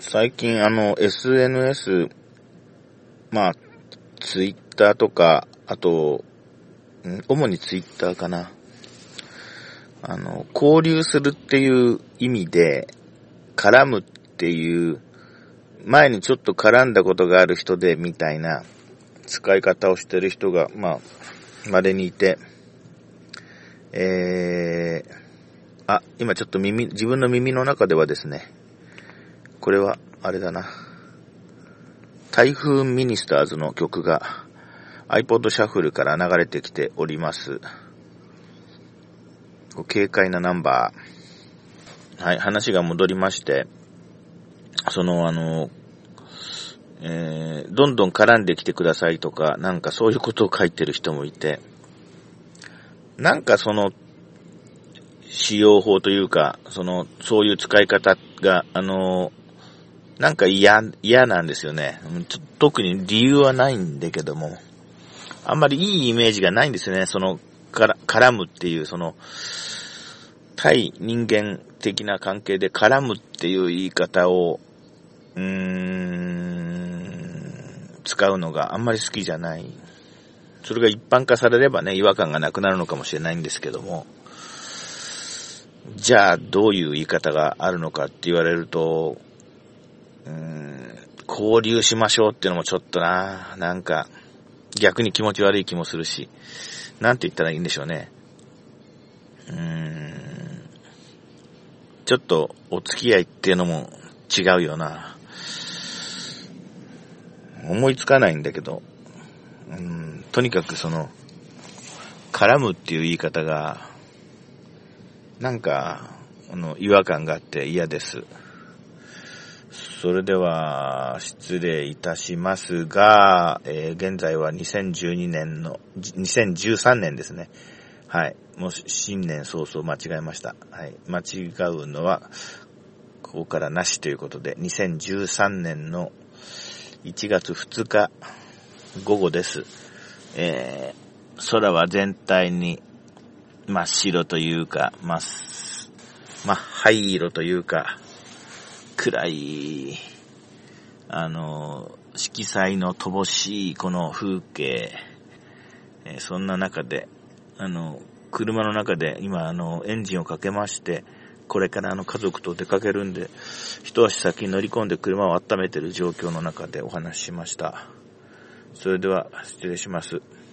最近あの SNS、まあ、ツイッターとか、あと、主にツイッターかな。あの、交流するっていう意味で、絡むっていう、前にちょっと絡んだことがある人で、みたいな使い方をしてる人が、まあ、稀にいて、えー、あ、今ちょっと耳、自分の耳の中ではですね、これは、あれだな。台風ミニスターズの曲が iPod シャッフルから流れてきております。軽快なナンバー。はい、話が戻りまして、その、あの、えー、どんどん絡んできてくださいとか、なんかそういうことを書いてる人もいて、なんかその、使用法というか、その、そういう使い方が、あの、なんか嫌、嫌なんですよね。特に理由はないんだけども、あんまりいいイメージがないんですよね。その、から、絡むっていう、その、対人間的な関係で絡むっていう言い方を、うーん、使うのがあんまり好きじゃない。それが一般化されればね、違和感がなくなるのかもしれないんですけども、じゃあどういう言い方があるのかって言われると、交流しましょうっていうのもちょっとな、なんか、逆に気持ち悪い気もするし、なんて言ったらいいんでしょうね。うーん、ちょっとお付き合いっていうのも違うよな。思いつかないんだけど、うん、とにかくその、絡むっていう言い方が、なんか、あの、違和感があって嫌です。それでは、失礼いたしますが、えー、現在は2012年の、2013年ですね。はい。もう新年早々間違えました。はい。間違うのは、ここからなしということで、2013年の1月2日午後です。えー、空は全体に真っ白というか、真っ、真っ灰色というか、暗い、あの、色彩の乏しいこの風景、え、そんな中で、あの、車の中で今あの、エンジンをかけまして、これからあの家族と出かけるんで、一足先に乗り込んで車を温めてる状況の中でお話ししました。それでは失礼します。